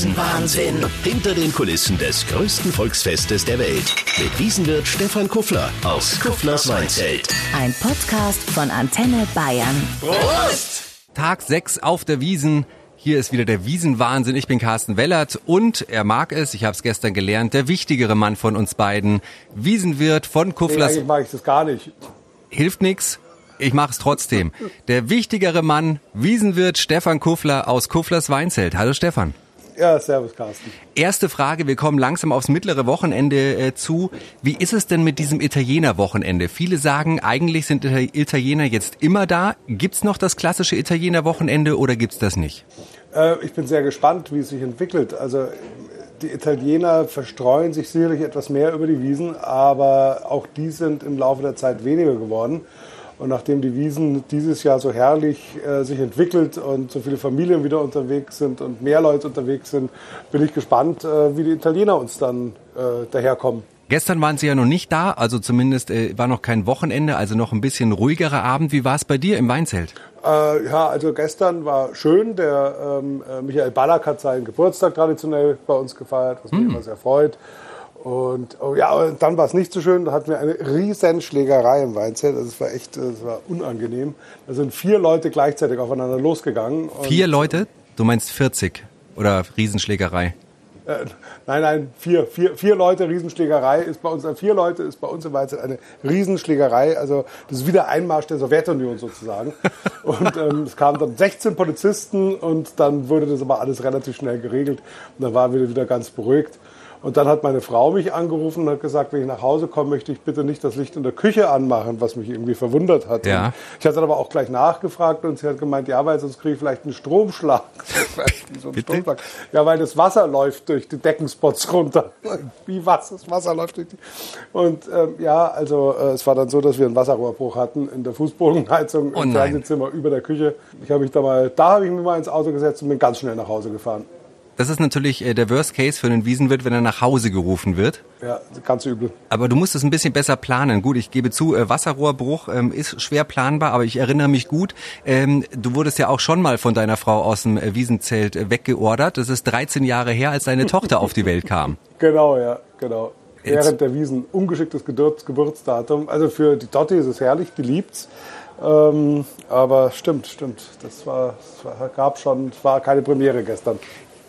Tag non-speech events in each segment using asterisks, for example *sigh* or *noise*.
Wiesenwahnsinn. Hinter den Kulissen des größten Volksfestes der Welt. Mit Wiesenwirt Stefan Kuffler aus Kufflers Weinzelt. Ein Podcast von Antenne Bayern. Prost! Tag 6 auf der Wiesen. Hier ist wieder der Wiesenwahnsinn. Ich bin Carsten Wellert und er mag es, ich habe es gestern gelernt, der wichtigere Mann von uns beiden. Wiesenwirt von Kufflers. Nee, eigentlich mag ich das gar nicht. Hilft nix. Ich mache es trotzdem. Der wichtigere Mann, Wiesenwirt Stefan Kuffler aus Kufflers Weinzelt. Hallo Stefan. Ja, servus Carsten. Erste Frage, wir kommen langsam aufs mittlere Wochenende äh, zu. Wie ist es denn mit diesem Italiener-Wochenende? Viele sagen, eigentlich sind Italiener jetzt immer da. Gibt's noch das klassische Italiener-Wochenende oder gibt's das nicht? Äh, ich bin sehr gespannt, wie es sich entwickelt. Also die Italiener verstreuen sich sicherlich etwas mehr über die Wiesen, aber auch die sind im Laufe der Zeit weniger geworden. Und nachdem die Wiesen dieses Jahr so herrlich äh, sich entwickelt und so viele Familien wieder unterwegs sind und mehr Leute unterwegs sind, bin ich gespannt, äh, wie die Italiener uns dann äh, daherkommen. Gestern waren Sie ja noch nicht da, also zumindest äh, war noch kein Wochenende, also noch ein bisschen ruhigerer Abend. Wie war es bei dir im Weinzelt? Äh, ja, also gestern war schön. Der ähm, äh, Michael Ballack hat seinen Geburtstag traditionell bei uns gefeiert, was mich mm. immer sehr freut. Und oh ja, und dann war es nicht so schön. Da hatten wir eine riesen Schlägerei im Weinzelt. Also es war echt, es war unangenehm. Da sind vier Leute gleichzeitig aufeinander losgegangen. Vier Leute? Du meinst 40 oder Riesenschlägerei? Äh, nein, nein, vier, vier, vier Leute Riesenschlägerei ist bei uns, äh, vier Leute ist bei uns im Weinzelt eine Riesenschlägerei. Also das ist wieder Einmarsch der Sowjetunion sozusagen. *laughs* und ähm, es kamen dann 16 Polizisten und dann wurde das aber alles relativ schnell geregelt und dann waren wir wieder ganz beruhigt. Und dann hat meine Frau mich angerufen und hat gesagt, wenn ich nach Hause komme, möchte ich bitte nicht das Licht in der Küche anmachen, was mich irgendwie verwundert hat. Ja. ich hatte dann aber auch gleich nachgefragt und sie hat gemeint, ja, weil sonst kriege ich vielleicht einen Stromschlag. *laughs* so einen Stromschlag. Ja, weil das Wasser läuft durch die Deckenspots runter. *laughs* Wie was? Das Wasser läuft durch die. Und ähm, ja, also äh, es war dann so, dass wir einen Wasserrohrbruch hatten in der Fußbodenheizung oh im Fernsehzimmer über der Küche. Ich habe mich da mal, da habe ich mich mal ins Auto gesetzt und bin ganz schnell nach Hause gefahren. Das ist natürlich äh, der Worst Case für einen Wiesenwirt, wenn er nach Hause gerufen wird. Ja, ganz übel. Aber du musst es ein bisschen besser planen. Gut, ich gebe zu, äh, Wasserrohrbruch ähm, ist schwer planbar, aber ich erinnere mich gut, ähm, du wurdest ja auch schon mal von deiner Frau aus dem äh, Wiesenzelt weggeordert. Das ist 13 Jahre her, als deine Tochter auf die Welt kam. *laughs* Genau, ja, genau. Jetzt. Während der Wiesen ungeschicktes Geburtsdatum. Also für die Dotti ist es herrlich, die liebt's. Ähm, aber stimmt, stimmt. Das war, das war, gab schon, es war keine Premiere gestern.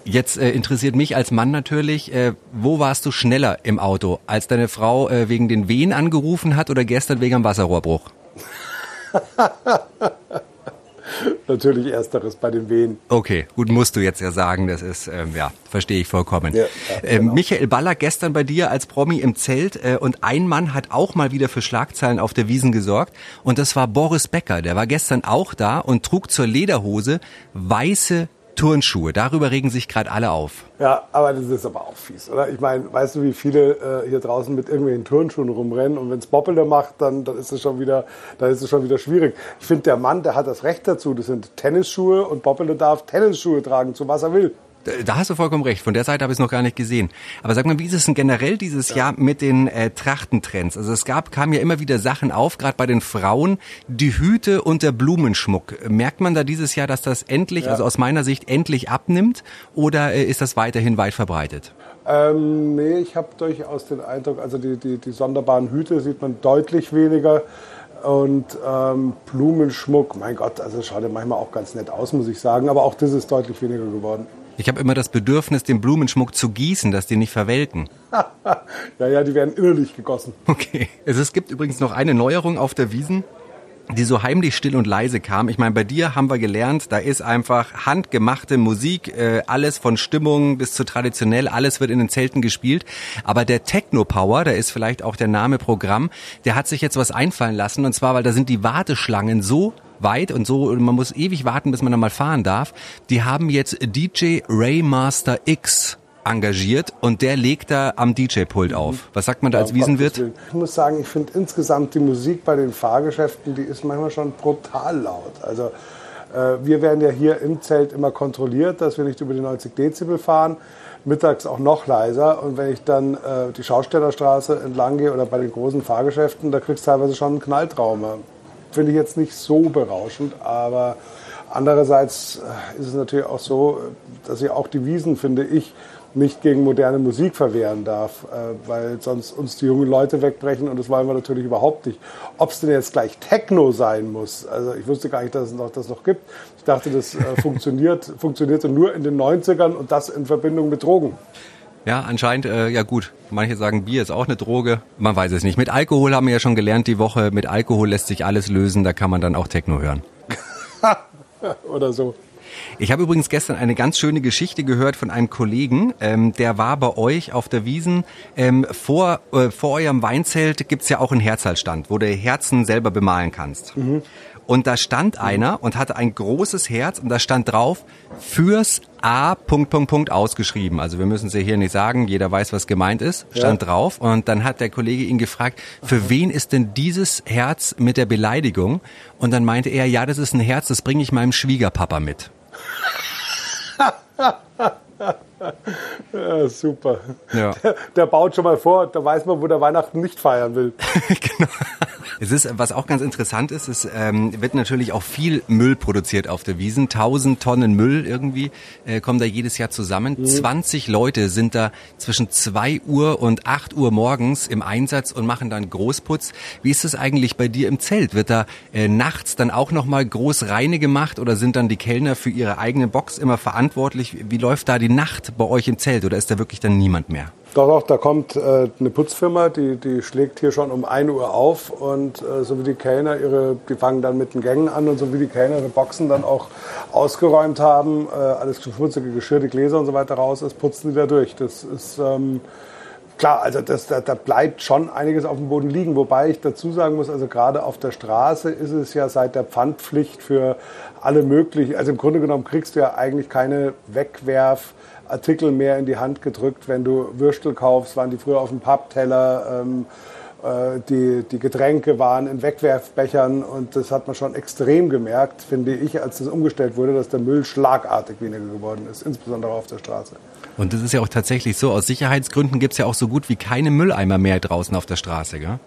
Jetzt äh, interessiert mich als Mann natürlich, äh, wo warst du schneller im Auto, als deine Frau äh, wegen den Wehen angerufen hat oder gestern wegen dem Wasserrohrbruch? *laughs* Natürlich ersteres bei den Wehen. Okay, gut, musst du jetzt ja sagen, das ist, ähm, ja, verstehe ich vollkommen. Ja, ja, ähm, genau. Michael Baller gestern bei dir als Promi im Zelt äh, und ein Mann hat auch mal wieder für Schlagzeilen auf der Wiesen gesorgt und das war Boris Becker. Der war gestern auch da und trug zur Lederhose weiße Turnschuhe. Darüber regen sich gerade alle auf. Ja, aber das ist aber auch fies, oder? Ich meine, weißt du, wie viele äh, hier draußen mit irgendwelchen Turnschuhen rumrennen und wenn es Boppele macht, dann, dann ist es schon wieder, dann ist es schon wieder schwierig. Ich finde, der Mann, der hat das Recht dazu. Das sind Tennisschuhe und Boppele darf Tennisschuhe tragen, zu was er will. Da hast du vollkommen recht. Von der Seite habe ich es noch gar nicht gesehen. Aber sag mal, wie ist es denn generell dieses ja. Jahr mit den äh, Trachtentrends? Also es gab, kamen ja immer wieder Sachen auf, gerade bei den Frauen, die Hüte und der Blumenschmuck. Merkt man da dieses Jahr, dass das endlich, ja. also aus meiner Sicht, endlich abnimmt? Oder äh, ist das weiterhin weit verbreitet? Ähm, nee, ich habe durchaus den Eindruck, also die, die, die sonderbaren Hüte sieht man deutlich weniger. Und ähm, Blumenschmuck, mein Gott, also schaut ja manchmal auch ganz nett aus, muss ich sagen. Aber auch das ist deutlich weniger geworden. Ich habe immer das Bedürfnis, den Blumenschmuck zu gießen, dass die nicht verwelken. *laughs* ja, ja, die werden innerlich gegossen. Okay. Es gibt übrigens noch eine Neuerung auf der Wiesen die so heimlich still und leise kam. Ich meine, bei dir haben wir gelernt, da ist einfach handgemachte Musik, äh, alles von Stimmung bis zu traditionell, alles wird in den Zelten gespielt. Aber der Techno Power, da ist vielleicht auch der Name Programm, der hat sich jetzt was einfallen lassen. Und zwar, weil da sind die Warteschlangen so weit und so, man muss ewig warten, bis man da mal fahren darf. Die haben jetzt DJ Raymaster X engagiert und der legt da am DJ-Pult auf. Was sagt man da als Wiesenwirt? Ich muss sagen, ich finde insgesamt die Musik bei den Fahrgeschäften, die ist manchmal schon brutal laut. Also äh, wir werden ja hier im Zelt immer kontrolliert, dass wir nicht über die 90 Dezibel fahren. Mittags auch noch leiser. Und wenn ich dann äh, die Schaustellerstraße entlang gehe oder bei den großen Fahrgeschäften, da kriegst du teilweise schon einen Knalltrauma. Finde ich jetzt nicht so berauschend, aber Andererseits äh, ist es natürlich auch so, dass ich auch die Wiesen, finde ich, nicht gegen moderne Musik verwehren darf, äh, weil sonst uns die jungen Leute wegbrechen und das wollen wir natürlich überhaupt nicht. Ob es denn jetzt gleich Techno sein muss, also ich wusste gar nicht, dass es noch, das noch gibt. Ich dachte, das äh, funktioniert, *laughs* funktionierte nur in den 90ern und das in Verbindung mit Drogen. Ja, anscheinend, äh, ja gut. Manche sagen, Bier ist auch eine Droge. Man weiß es nicht. Mit Alkohol haben wir ja schon gelernt die Woche. Mit Alkohol lässt sich alles lösen. Da kann man dann auch Techno hören. *laughs* Oder so. Ich habe übrigens gestern eine ganz schöne Geschichte gehört von einem Kollegen, ähm, der war bei euch auf der Wiesen. Ähm, vor, äh, vor eurem Weinzelt gibt's ja auch einen Herzhaltstand, wo du Herzen selber bemalen kannst. Mhm. Und da stand einer und hatte ein großes Herz und da stand drauf, fürs A, Punkt, Punkt, Punkt, ausgeschrieben. Also wir müssen es ja hier nicht sagen, jeder weiß, was gemeint ist, stand ja. drauf. Und dann hat der Kollege ihn gefragt, für wen ist denn dieses Herz mit der Beleidigung? Und dann meinte er, ja, das ist ein Herz, das bringe ich meinem Schwiegerpapa mit. ja, super. Ja. Der, der, baut schon mal vor, da weiß man, wo der Weihnachten nicht feiern will. *laughs* genau. Es ist, was auch ganz interessant ist, es ähm, wird natürlich auch viel Müll produziert auf der Wiesen. Tausend Tonnen Müll irgendwie äh, kommen da jedes Jahr zusammen. Mhm. 20 Leute sind da zwischen zwei Uhr und acht Uhr morgens im Einsatz und machen dann Großputz. Wie ist es eigentlich bei dir im Zelt? Wird da äh, nachts dann auch nochmal groß reine gemacht oder sind dann die Kellner für ihre eigene Box immer verantwortlich? Wie läuft da die Nacht bei euch im Zelt oder ist da wirklich dann niemand mehr? Doch, doch, da kommt äh, eine Putzfirma, die, die schlägt hier schon um 1 Uhr auf und äh, so wie die Kellner ihre, die fangen dann mit den Gängen an und so wie die Kellner ihre Boxen dann auch ausgeräumt haben, äh, alles schmutzige Geschirr, die Gläser und so weiter raus ist, putzen die wieder durch. Das ist ähm, klar, also das, da, da bleibt schon einiges auf dem Boden liegen, wobei ich dazu sagen muss, also gerade auf der Straße ist es ja seit der Pfandpflicht für alle möglichen, also im Grunde genommen kriegst du ja eigentlich keine Wegwerf- Artikel mehr in die Hand gedrückt. Wenn du Würstel kaufst, waren die früher auf dem Pappteller. Ähm, äh, die, die Getränke waren in Wegwerfbechern und das hat man schon extrem gemerkt, finde ich, als das umgestellt wurde, dass der Müll schlagartig weniger geworden ist, insbesondere auf der Straße. Und das ist ja auch tatsächlich so, aus Sicherheitsgründen gibt es ja auch so gut wie keine Mülleimer mehr draußen auf der Straße, gell?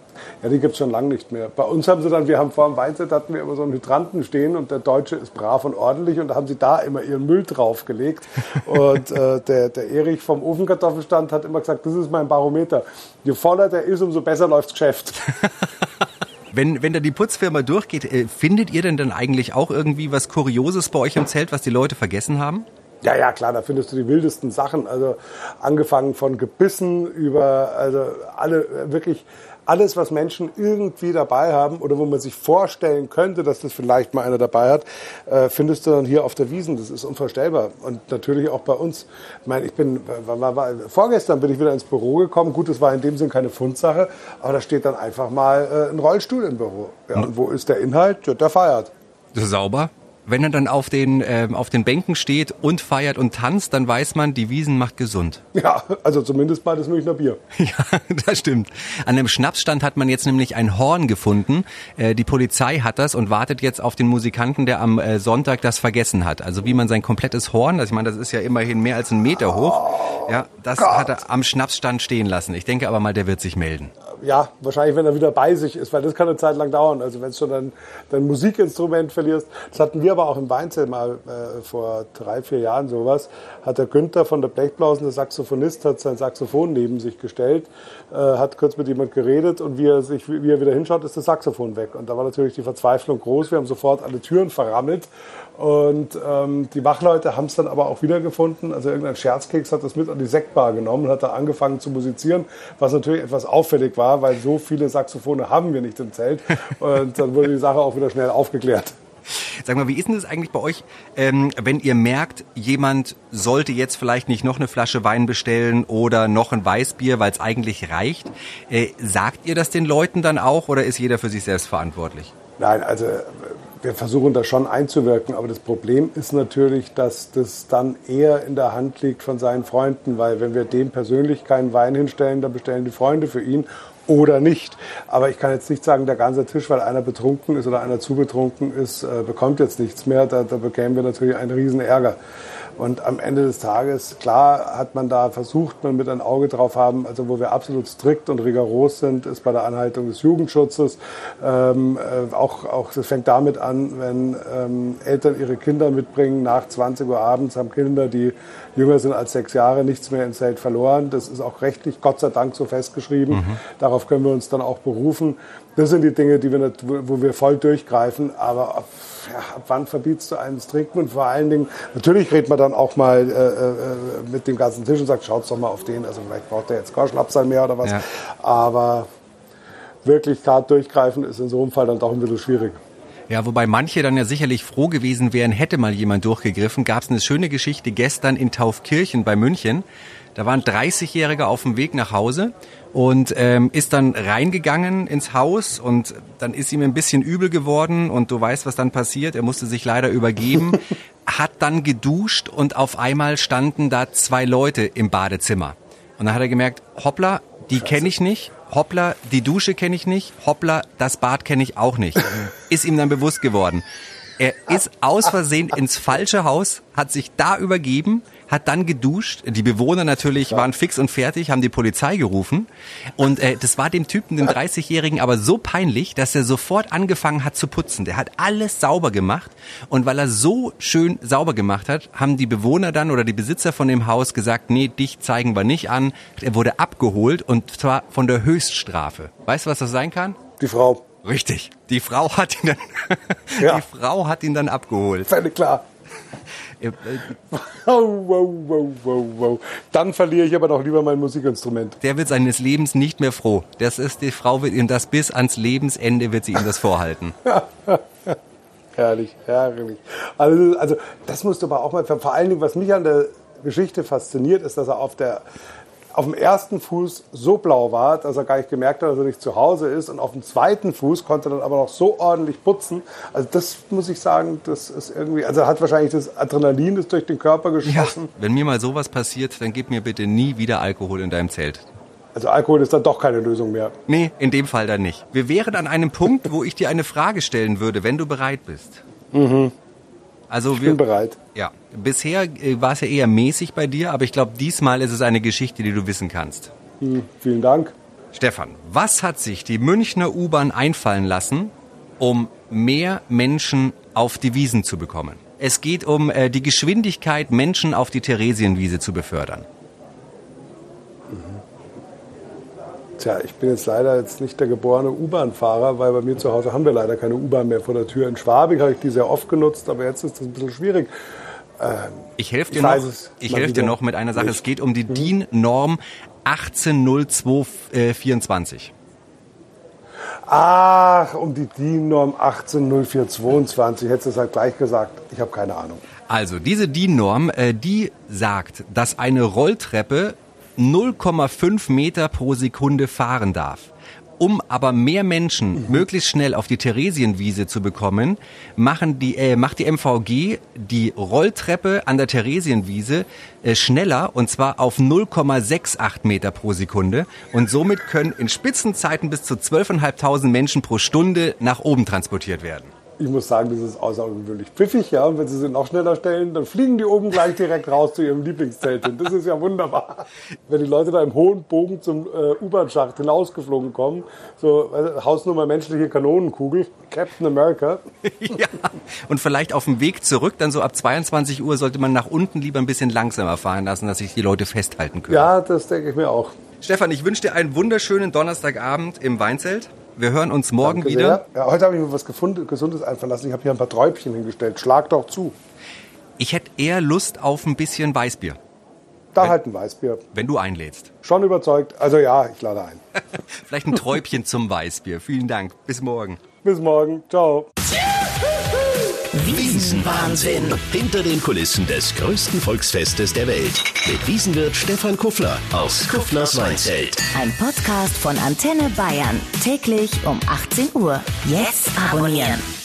Ja, die gibt es schon lange nicht mehr. Bei uns haben sie dann, wir haben vor dem Weinset hatten wir immer so einen Hydranten stehen und der Deutsche ist brav und ordentlich und da haben sie da immer ihren Müll draufgelegt. *laughs* und äh, der, der Erich vom Ofenkartoffelstand hat immer gesagt, das ist mein Barometer. Je voller der ist, umso besser läuft das Geschäft. *laughs* Wenn, wenn da die Putzfirma durchgeht, äh, findet ihr denn dann eigentlich auch irgendwie was Kurioses bei euch im Zelt, was die Leute vergessen haben? Ja, ja, klar, da findest du die wildesten Sachen. Also angefangen von Gebissen über, also alle wirklich alles, was Menschen irgendwie dabei haben oder wo man sich vorstellen könnte, dass das vielleicht mal einer dabei hat, äh, findest du dann hier auf der Wiesen. Das ist unvorstellbar. Und natürlich auch bei uns. Ich meine, ich bin, war, war, vorgestern bin ich wieder ins Büro gekommen. Gut, das war in dem Sinn keine Fundsache, aber da steht dann einfach mal äh, ein Rollstuhl im Büro. Ja, und wo ist der Inhalt? Der feiert. Sauber? Wenn er dann auf den, äh, auf den Bänken steht und feiert und tanzt, dann weiß man, die Wiesen macht gesund. *laughs* Ja, also zumindest mal das Münchner Bier. *laughs* ja, das stimmt. An dem Schnapsstand hat man jetzt nämlich ein Horn gefunden. Äh, die Polizei hat das und wartet jetzt auf den Musikanten, der am äh, Sonntag das vergessen hat. Also wie man sein komplettes Horn, also ich meine, das ist ja immerhin mehr als einen Meter hoch, oh, ja, das Gott. hat er am Schnapsstand stehen lassen. Ich denke aber mal, der wird sich melden ja, wahrscheinlich, wenn er wieder bei sich ist, weil das kann eine Zeit lang dauern. Also wenn du schon dein, dein Musikinstrument verlierst. Das hatten wir aber auch im Weinzelt mal äh, vor drei, vier Jahren sowas. Hat der Günther von der Blechblausen, der Saxophonist, hat sein Saxophon neben sich gestellt, äh, hat kurz mit jemand geredet und wie er, sich, wie er wieder hinschaut, ist das Saxophon weg. Und da war natürlich die Verzweiflung groß. Wir haben sofort alle Türen verrammelt und ähm, die Wachleute haben es dann aber auch wiedergefunden. Also irgendein Scherzkeks hat das mit an die Sektbar genommen und hat da angefangen zu musizieren, was natürlich etwas auffällig war, weil so viele Saxophone haben wir nicht im Zelt. Und dann wurde die Sache auch wieder schnell aufgeklärt. Sag mal, wie ist denn das eigentlich bei euch, ähm, wenn ihr merkt, jemand sollte jetzt vielleicht nicht noch eine Flasche Wein bestellen oder noch ein Weißbier, weil es eigentlich reicht? Äh, sagt ihr das den Leuten dann auch oder ist jeder für sich selbst verantwortlich? Nein, also wir versuchen da schon einzuwirken, aber das Problem ist natürlich, dass das dann eher in der Hand liegt von seinen Freunden, weil wenn wir dem persönlich keinen Wein hinstellen, dann bestellen die Freunde für ihn oder nicht. Aber ich kann jetzt nicht sagen, der ganze Tisch, weil einer betrunken ist oder einer zu betrunken ist, äh, bekommt jetzt nichts mehr. Da, da bekämen wir natürlich einen riesen Ärger. Und am Ende des Tages, klar, hat man da versucht, man mit ein Auge drauf haben, also wo wir absolut strikt und rigoros sind, ist bei der Anhaltung des Jugendschutzes. Ähm, äh, auch, auch, das fängt damit an, wenn ähm, Eltern ihre Kinder mitbringen nach 20 Uhr abends, haben Kinder, die jünger sind als sechs Jahre, nichts mehr ins Zelt verloren. Das ist auch rechtlich Gott sei Dank so festgeschrieben. Mhm. Darauf können wir uns dann auch berufen. Das sind die Dinge, die wir wo wir voll durchgreifen. Aber ab, ja, ab wann verbietst du einen Stricken? Und vor allen Dingen, natürlich redet man dann auch mal äh, äh, mit dem ganzen Tisch und sagt, schaut doch mal auf den. Also vielleicht braucht der jetzt Korschlapsal mehr oder was. Ja. Aber wirklich gerade durchgreifen ist in so einem Fall dann doch ein bisschen schwierig. Ja, wobei manche dann ja sicherlich froh gewesen wären, hätte mal jemand durchgegriffen. Gab es eine schöne Geschichte gestern in Taufkirchen bei München. Da war ein 30-Jähriger auf dem Weg nach Hause und ähm, ist dann reingegangen ins Haus und dann ist ihm ein bisschen übel geworden und du weißt, was dann passiert. Er musste sich leider übergeben, *laughs* hat dann geduscht und auf einmal standen da zwei Leute im Badezimmer. Und dann hat er gemerkt, hoppla, die kenne ich nicht hoppla, die Dusche kenne ich nicht, hoppla, das Bad kenne ich auch nicht. Ist ihm dann bewusst geworden. Er ist aus Versehen ins falsche Haus, hat sich da übergeben, hat dann geduscht. Die Bewohner natürlich waren fix und fertig, haben die Polizei gerufen. Und äh, das war dem Typen, dem 30-Jährigen, aber so peinlich, dass er sofort angefangen hat zu putzen. Der hat alles sauber gemacht. Und weil er so schön sauber gemacht hat, haben die Bewohner dann oder die Besitzer von dem Haus gesagt, nee, dich zeigen wir nicht an. Er wurde abgeholt und zwar von der Höchststrafe. Weißt du, was das sein kann? Die Frau. Richtig. Die Frau hat ihn dann, *laughs* ja. die Frau hat ihn dann abgeholt. Völlig klar. Wow, wow, wow, wow, wow. Dann verliere ich aber doch lieber mein Musikinstrument. Der wird seines Lebens nicht mehr froh. Das ist, die Frau wird ihm das bis ans Lebensende wird sie ihm das vorhalten. *laughs* herrlich, herrlich. Also, also das musst du aber auch mal, vor allen Dingen, was mich an der Geschichte fasziniert, ist, dass er auf der auf dem ersten Fuß so blau war, dass er gar nicht gemerkt hat, dass er nicht zu Hause ist. Und auf dem zweiten Fuß konnte er dann aber noch so ordentlich putzen. Also das muss ich sagen, das ist irgendwie, also hat wahrscheinlich das Adrenalin ist durch den Körper geschossen. Ja, wenn mir mal sowas passiert, dann gib mir bitte nie wieder Alkohol in deinem Zelt. Also Alkohol ist dann doch keine Lösung mehr. Nee, in dem Fall dann nicht. Wir wären an einem Punkt, wo ich dir eine Frage stellen würde, wenn du bereit bist. Mhm. Also ich wir, bin bereit. Ja, bisher äh, war es ja eher mäßig bei dir, aber ich glaube, diesmal ist es eine Geschichte, die du wissen kannst. Hm, vielen Dank. Stefan, was hat sich die Münchner U-Bahn einfallen lassen, um mehr Menschen auf die Wiesen zu bekommen? Es geht um äh, die Geschwindigkeit, Menschen auf die Theresienwiese zu befördern. Tja, ich bin jetzt leider jetzt nicht der geborene U-Bahn-Fahrer, weil bei mir zu Hause haben wir leider keine U-Bahn mehr vor der Tür. In Schwabing habe ich die sehr oft genutzt, aber jetzt ist das ein bisschen schwierig. Ähm, ich helfe dir, noch, ich helf dir noch mit einer Sache. Nicht. Es geht um die mhm. DIN-Norm 180224. Ach, um die DIN-Norm 180422. Hättest du es halt gleich gesagt. Ich habe keine Ahnung. Also, diese DIN-Norm, äh, die sagt, dass eine Rolltreppe 0,5 Meter pro Sekunde fahren darf. Um aber mehr Menschen mhm. möglichst schnell auf die Theresienwiese zu bekommen, machen die, äh, macht die MVG die Rolltreppe an der Theresienwiese äh, schneller und zwar auf 0,68 Meter pro Sekunde. Und somit können in Spitzenzeiten bis zu 12.500 Menschen pro Stunde nach oben transportiert werden ich muss sagen, das ist außergewöhnlich pfiffig, ja. Und wenn sie sie noch schneller stellen, dann fliegen die oben gleich direkt raus zu ihrem Lieblingszelt hin. Das ist ja wunderbar. Wenn die Leute da im hohen Bogen zum äh, U-Bahn-Schacht hinausgeflogen kommen, so äh, Hausnummer menschliche Kanonenkugel, Captain America. *laughs* ja. Und vielleicht auf dem Weg zurück, dann so ab 22 Uhr sollte man nach unten lieber ein bisschen langsamer fahren lassen, dass sich die Leute festhalten können. Ja, das denke ich mir auch. Stefan, ich wünsche dir einen wunderschönen Donnerstagabend im Weinzelt. Wir hören uns morgen Danke wieder. Ja, heute habe ich mir was gefunden, Gesundes einfallen lassen. Ich habe hier ein paar Träubchen hingestellt. Schlag doch zu. Ich hätte eher Lust auf ein bisschen Weißbier. Da wenn, halt ein Weißbier. Wenn du einlädst. Schon überzeugt. Also ja, ich lade ein. *laughs* Vielleicht ein Träubchen zum Weißbier. Vielen Dank. Bis morgen. Bis morgen. Ciao. Wiesenwahnsinn. Hinter den Kulissen des größten Volksfestes der Welt. Mit Wiesenwirt Stefan Kuffler aus Kufflers Weinzelt. Ein Podcast von Antenne Bayern. Täglich um 18 Uhr. Jetzt abonnieren.